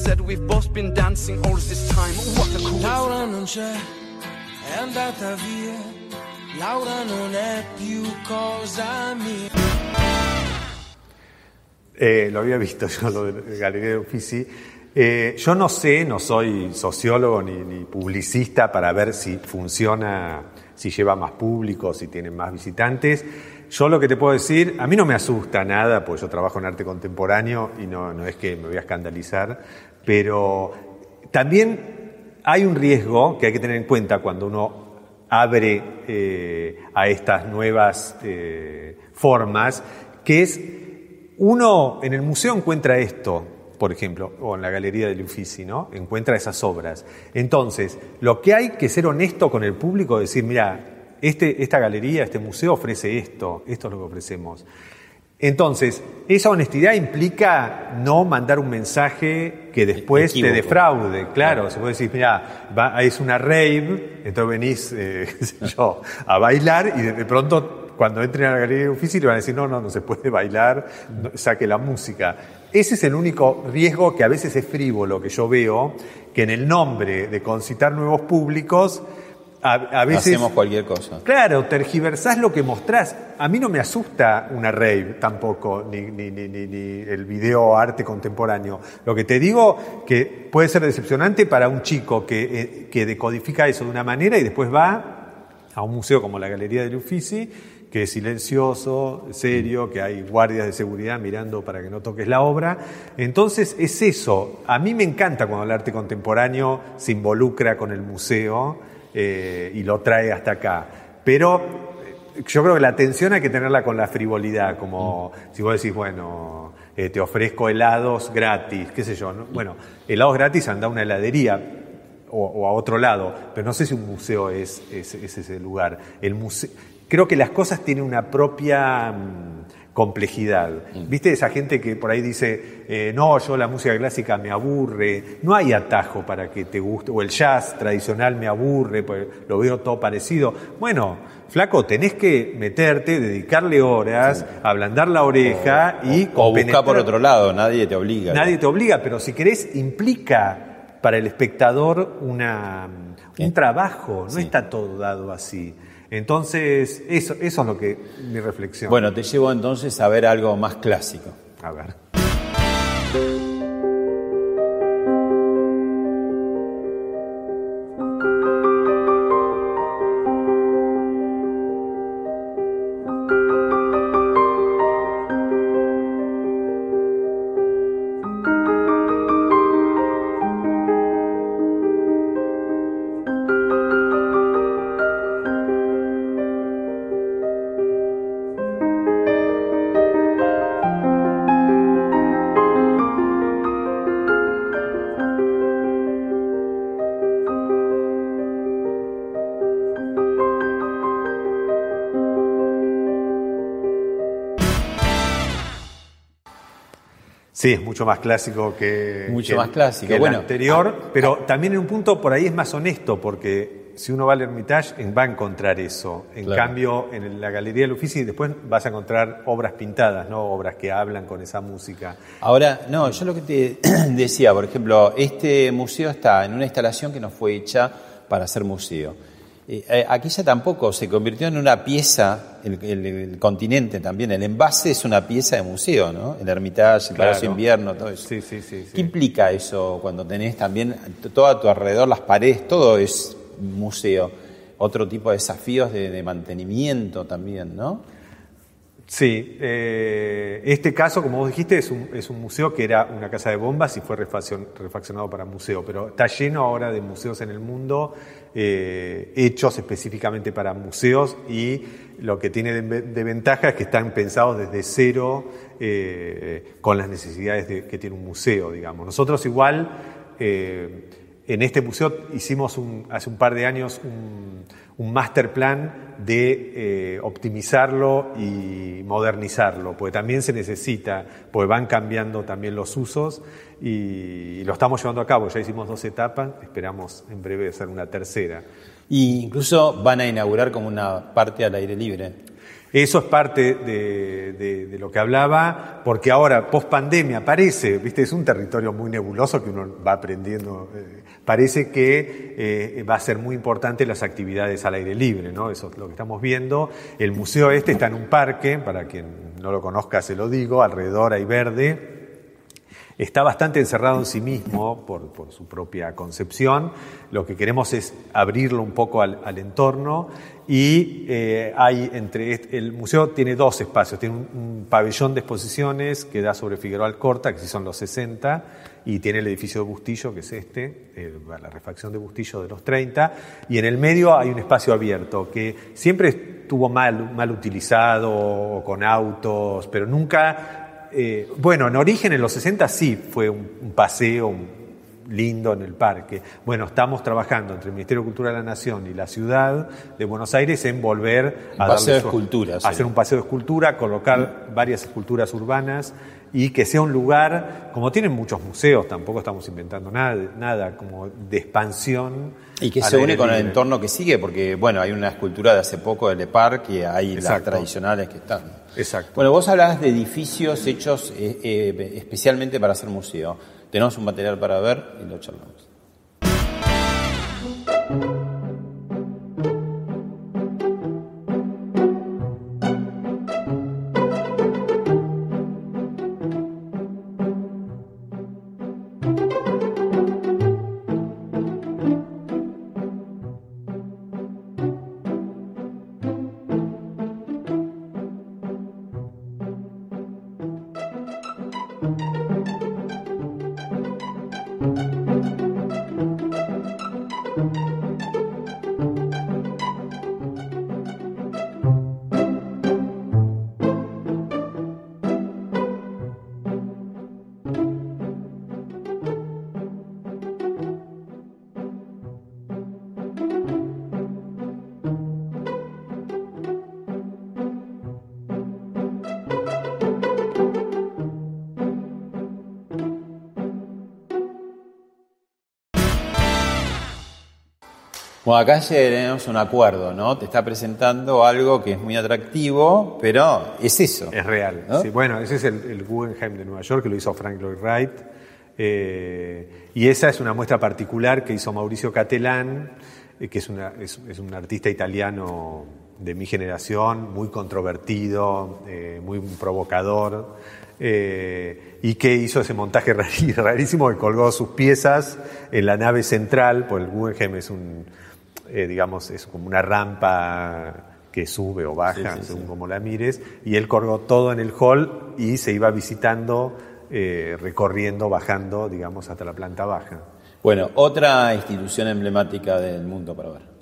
Said we've both been dancing all this time. What a cool. Laura non c'è, è andata via. Laura non è più cosa mia. Eh, lo había visto yo, lo de Galería de Uffizi. Eh, yo no sé, no soy sociólogo ni, ni publicista para ver si funciona, si lleva más público, si tiene más visitantes. Yo lo que te puedo decir, a mí no me asusta nada, porque yo trabajo en arte contemporáneo y no, no es que me voy a escandalizar, pero también hay un riesgo que hay que tener en cuenta cuando uno abre eh, a estas nuevas eh, formas, que es uno en el museo encuentra esto, por ejemplo, o en la galería del Uffizi, ¿no? Encuentra esas obras. Entonces, lo que hay que ser honesto con el público, decir, mira, este, esta galería, este museo ofrece esto, esto es lo que ofrecemos. Entonces, esa honestidad implica no mandar un mensaje que después Equívoco. te defraude. Claro, se puede decir, mira, va- es una rave, entonces venís, eh, qué sé yo, a bailar y de, pronto cuando entren a la galería de Uffizi le van a decir, no, no, no se puede bailar, no- saque la música. Ese es el único riesgo que a veces es frívolo que yo veo, que en el nombre de concitar nuevos públicos, a, a veces... Hacemos cualquier cosa. Claro, tergiversás lo que mostrás. A mí no me asusta una rave tampoco, ni, ni, ni, ni, el video arte contemporáneo. Lo que te digo que puede ser decepcionante para un chico que, eh, que decodifica eso de una manera y después va a un museo como la Galería del Uffizi, que es silencioso, serio, que hay guardias de seguridad mirando para que no toques la obra. Entonces es eso. A mí me encanta cuando el arte contemporáneo se involucra con el museo. Eh, y lo trae hasta acá. Pero eh, yo creo que la atención hay que tenerla con la frivolidad, como si vos decís, bueno, eh, te ofrezco helados gratis, qué sé yo. ¿no? Bueno, helados gratis anda a una heladería o, o a otro lado, pero no sé si un museo es, es- es ese lugar. El museo, creo que las cosas tienen una propia mm, complejidad. ¿Viste esa gente que por ahí dice, eh, no, yo la música clásica me aburre, no hay atajo para que te guste, o el jazz tradicional me aburre, pues lo veo todo parecido. Bueno, flaco, tenés que meterte, dedicarle horas, ablandar la oreja y O buscar por otro lado, nadie te obliga. Nadie te obliga, pero si querés, implica para el espectador una, un trabajo, no está todo dado así. Entonces, eso, eso es lo que mi reflexión. Bueno, te llevo entonces a ver algo más clásico. A ver. Sí, es mucho más clásico que, Mucho que más clásico, que el bueno. anterior, pero también en un punto por ahí es más honesto, porque si uno va al Hermitage va a encontrar eso. En Claro. cambio, en la Galería del Uffizi después vas a encontrar obras pintadas, no obras que hablan con esa música. Ahora, no, yo lo que te decía, por ejemplo, este museo está en una instalación que no fue hecha para ser museo. Eh, aquella tampoco se convirtió en una pieza, el, el- el continente también, el envase es una pieza de museo, ¿no? El Hermitage, el Palacio Claro. Invierno, todo eso. Sí, sí, sí. ¿Qué implica eso cuando tenés también todo a tu alrededor, las paredes, todo es museo? Otro tipo de desafíos de, de mantenimiento también, ¿no? Sí, eh, este caso, como vos dijiste, es un, es un museo que era una casa de bombas y fue refaccion- refaccionado para museo, pero está lleno ahora de museos en el mundo eh, hechos específicamente para museos y lo que tiene de, ventaja es que están pensados desde cero eh, con las necesidades de- que tiene un museo, digamos. Nosotros igual... en este museo hicimos un- hace un par de años un, un master plan de eh, optimizarlo y modernizarlo, porque también se necesita, porque van cambiando también los usos y, lo estamos llevando a cabo. Ya hicimos dos etapas, esperamos en breve hacer una tercera. Y incluso van a inaugurar como una parte al aire libre. Eso es parte de, de- de lo que hablaba, porque ahora, post pandemia, parece, viste, es un territorio muy nebuloso que uno va aprendiendo. eh, parece que eh, va a ser muy importante las actividades al aire libre, ¿no? Eso es lo que estamos viendo. El museo este está en un parque, para quien no lo conozca se lo digo, alrededor hay verde. Está bastante encerrado en sí mismo por, su propia concepción. Lo que queremos es abrirlo un poco al, entorno y eh, hay entre el museo tiene dos espacios. Tiene un, un pabellón de exposiciones que da sobre Figueroa Alcorta, que sí son los 60, y tiene el edificio de Bustillo, que es este, eh, la refacción de Bustillo de los 30, y en el medio hay un espacio abierto que siempre estuvo mal, mal utilizado, o con autos, pero nunca eh, bueno, en origen en los 60 sí fue un, un paseo un- lindo en el parque. Bueno, estamos trabajando entre el Ministerio de Cultura de la Nación y la ciudad de Buenos Aires en volver Un a paseo de su- sí. hacer un paseo de escultura, colocar varias esculturas urbanas y que sea un lugar, como tienen muchos museos, tampoco estamos inventando nada, nada como de expansión. Y que se une con el entorno que sigue, porque bueno, hay una escultura de hace poco de Le Parc y hay las tradicionales que están. Exacto. Bueno, vos hablabas de edificios hechos eh, eh, especialmente para hacer museo. Tenemos un material para ver y lo charlamos. Bueno, acá tenemos un acuerdo, ¿no? Te está presentando algo que es muy atractivo, pero es eso. Es real. ¿no? Sí, bueno, ese es el, el Guggenheim de Nueva York, que lo hizo Frank Lloyd Wright. Eh, y esa es una muestra particular que hizo Mauricio Catelán, eh, que es, una- es- es un artista italiano de mi generación, muy controvertido, eh, muy provocador, y que hizo ese montaje rarísimo que colgó sus piezas en la nave central, pues el Guggenheim es un, eh, digamos, es como una rampa que sube o baja, Sí, sí, según sí. como la mires, y él colgó todo en el hall y se iba visitando, eh, recorriendo, bajando, digamos, hasta la planta baja. Bueno, otra institución emblemática del mundo para ver.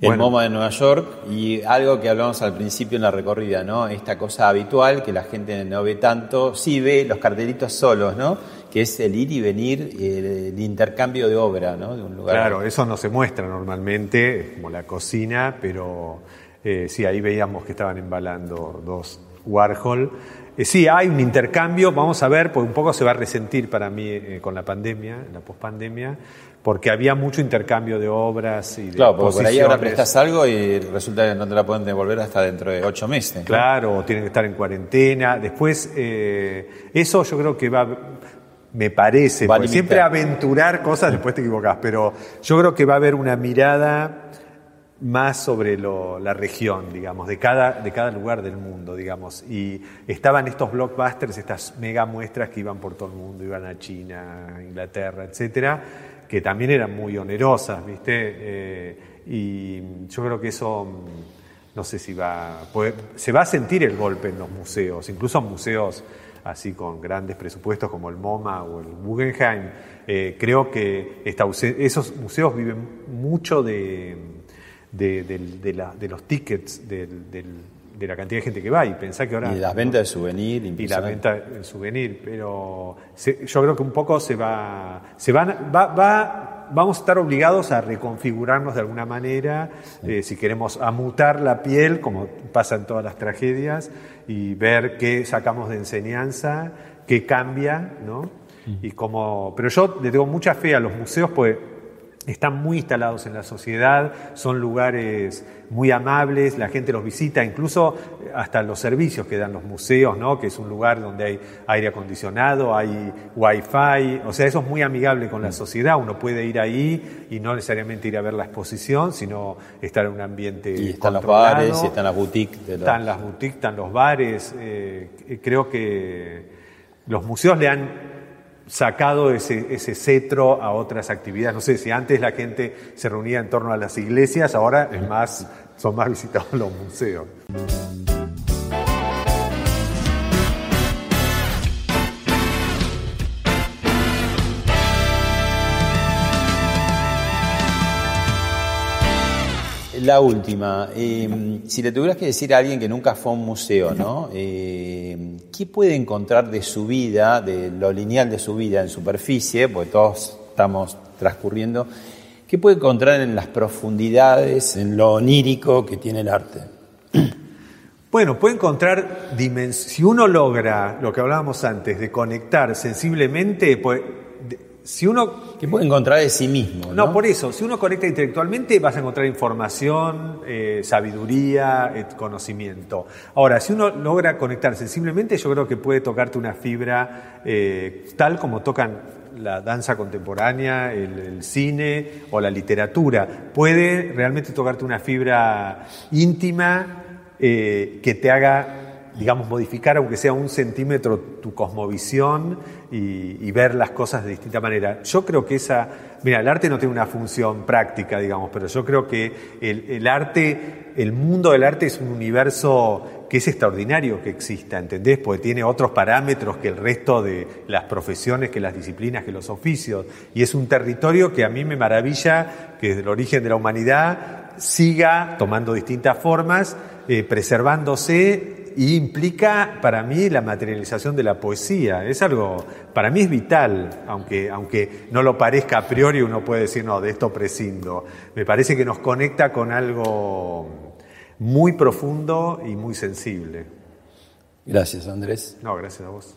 El Bueno. MoMA de Nueva York y algo que hablamos al principio en la recorrida, ¿no? Esta cosa habitual que la gente no ve tanto, sí ve los cartelitos solos, ¿no? Que es el ir y venir, el intercambio de obra, ¿no? De un lugar. Claro, eso no se muestra normalmente, es como la cocina, pero eh, sí, ahí veíamos que estaban embalando dos Warhol. Eh, sí, hay un intercambio, vamos a ver, pues un poco se va a resentir para mí eh, con la pandemia, la pospandemia, porque había mucho intercambio de obras y de Claro, porque por ahí ahora prestas algo y resulta que no te la pueden devolver hasta dentro de ocho meses. ¿no? Claro, o tienen que estar en cuarentena. Después, eh, eso yo creo que va, me parece, Va porque siempre aventurar cosas, después te equivocás, pero yo creo que va a haber una mirada más sobre lo- la región, digamos, de cada, de cada lugar del mundo, digamos. Y estaban estos blockbusters, estas mega muestras que iban por todo el mundo, iban a China, Inglaterra, etcétera, que también eran muy onerosas, ¿viste? Eh, y yo creo que eso, mm, no sé si va, se va a sentir el golpe en los museos, incluso en museos así con grandes presupuestos como el MoMA o el Guggenheim. Eh, creo que esta esos museos viven mucho de, de, de la- de los tickets, del- del- de la cantidad de gente que va. Y pensá que ahora. Y las ventas de souvenir, Y la impresionante. venta del souvenir, pero se- yo creo que un poco se va, se van, va, va- vamos a estar obligados a reconfigurarnos de alguna manera, eh, si queremos amutar la piel, como pasa en todas las tragedias, y ver qué sacamos de enseñanza, qué cambia, ¿no? Y como, pero yo le tengo mucha fe a los museos, pues están muy instalados en la sociedad, son lugares muy amables, la gente los visita, incluso hasta los servicios que dan los museos, ¿no? que es un lugar donde hay aire acondicionado, hay wifi, o sea, eso es muy amigable con la sociedad, uno puede ir ahí y no necesariamente ir a ver la exposición, sino estar en un ambiente Y están los bares y están las boutiques. De los- Están las boutiques, están los bares. eh, creo que los museos le han sacado ese, ese cetro a otras actividades. No sé, si antes la gente se reunía en torno a las iglesias, ahora es más, son más visitados los museos. La última, eh, si le tuvieras que decir a alguien que nunca fue a un museo, ¿no? Eh, ¿Qué puede encontrar de su vida, de lo lineal de su vida en superficie, porque todos estamos transcurriendo, qué puede encontrar en las profundidades, en lo onírico que tiene el arte? Bueno, puede encontrar Si uno logra lo que hablábamos antes, de conectar sensiblemente, pues, de- si uno ¿Qué puede encontrar de sí mismo? No, ¿no? por eso, si uno conecta intelectualmente vas a encontrar información, eh, sabiduría, eh, conocimiento. Ahora, si uno logra conectar sensiblemente, yo creo que puede tocarte una fibra eh, tal como tocan la danza contemporánea, el, el, cine o la literatura. Puede realmente tocarte una fibra íntima que te haga digamos, modificar, aunque sea un centímetro, tu cosmovisión y, ver las cosas de distinta manera. Yo creo que esa, mira, el arte no tiene una función práctica, digamos, pero yo creo que el, el arte, el mundo del arte es un universo que es extraordinario que exista, ¿entendés? Porque tiene otros parámetros que el resto de las profesiones, que las disciplinas, que los oficios. Y es un territorio que a mí me maravilla que desde el origen de la humanidad siga tomando distintas formas, eh, preservándose y implica para mí la materialización de la poesía. Es algo, para mí es vital, aunque, aunque no lo parezca a priori, uno puede decir, no, de esto prescindo. Me parece que nos conecta con algo muy profundo y muy sensible. Gracias, Andrés. No, gracias a vos.